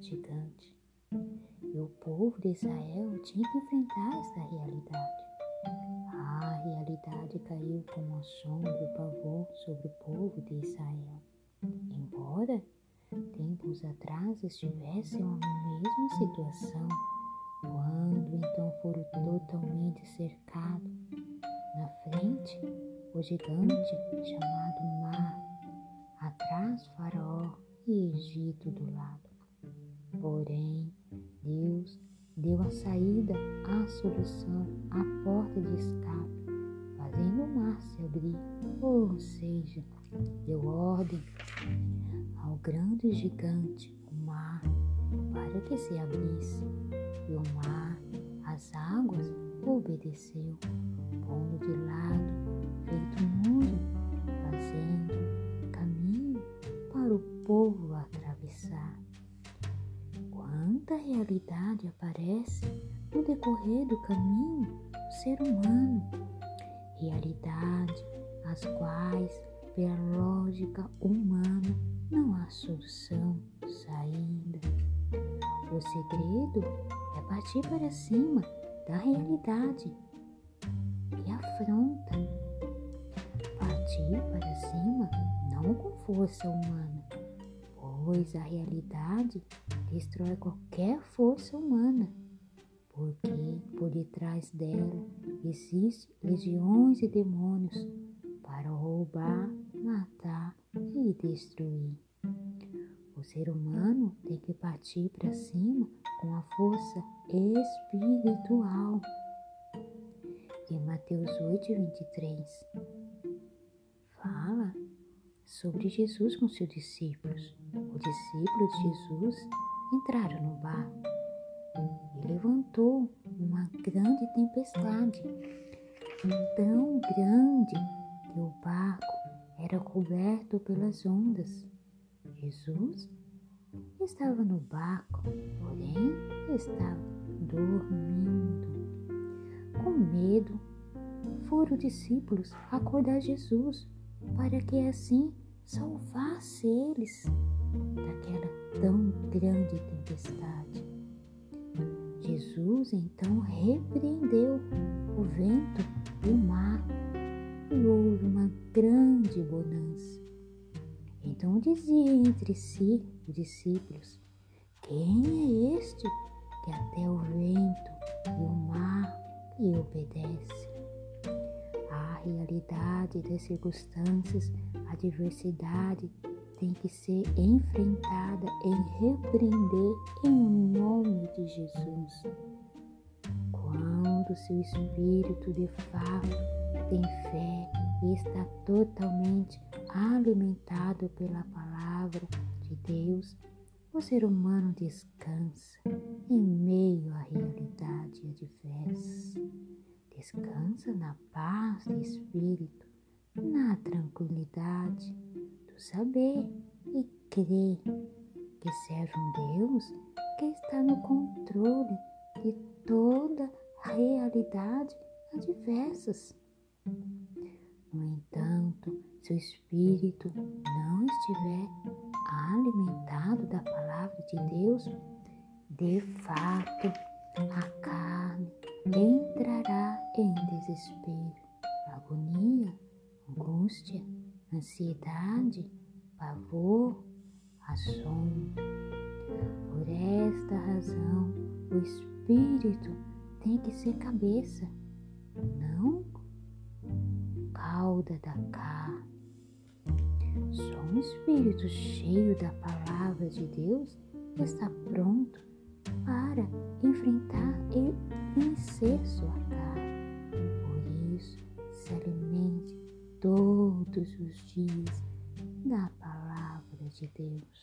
gigante. E o povo de Israel tinha que enfrentar essa realidade. A realidade caiu como uma sombra e pavor sobre o povo de Israel. Embora tempos atrás estivessem na mesma situação, quando então foram totalmente cercados, na frente o gigante chamado Mar, atrás Faraó e Egito do lado. Porém, Deus deu a saída, a solução, a porta de escape, fazendo o mar se abrir, ou seja, deu ordem ao grande gigante, o mar, para que se abrisse, e o mar, as águas, obedeceu, pondo de lado, feito muro, fazendo caminho para o povo Quanta realidade aparece no decorrer do caminho do ser humano, realidade as quais, pela lógica humana, não há solução, saída. O segredo é partir para cima da realidade que afronta. Partir para cima não com força humana, pois a realidade destrói qualquer força humana, porque por detrás dela existem legiões de demônios para roubar, matar e destruir. O ser humano tem que partir para cima com a força espiritual. Em Mateus 8, 23, fala sobre Jesus com seus discípulos. Os discípulos de Jesus entraram no barco e levantou uma grande tempestade, tão grande que o barco era coberto pelas ondas. Jesus estava no barco, porém estava dormindo. Com medo, foram os discípulos acordar Jesus para que assim salvasse eles daquela tão grande tempestade. Jesus então repreendeu o vento e o mar e houve uma grande bonança. Então dizia entre si os discípulos: Quem é este que até o vento e o mar lhe obedece? A realidade das circunstâncias, a diversidade tem que ser enfrentada e repreender em nome de Jesus. Quando seu espírito de fato tem fé e está totalmente alimentado pela palavra de Deus, o ser humano descansa em meio à realidade adversa. Descansa na paz do espírito, na tranquilidade saber e crer que serve um Deus que está no controle de toda realidade adversas. No entanto, se o espírito não estiver alimentado da palavra de Deus, de fato a carne entrará em desespero, agonia, angústia, ansiedade, pavor, assombro. Por esta razão, o espírito tem que ser cabeça, não cauda da carne. Só um espírito cheio da palavra de Deus está pronto para enfrentar e vencer sua carne. Dias da palavra de Deus.